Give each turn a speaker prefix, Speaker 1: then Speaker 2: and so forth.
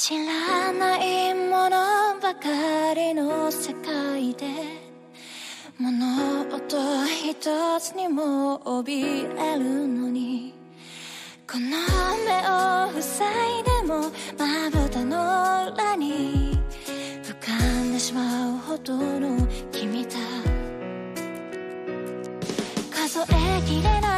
Speaker 1: 知らないものばかりの世界で物音一つにも怯えるのにこの目を塞いでもまぶたの裏に浮かんでしまうほどの君だ。数えきれない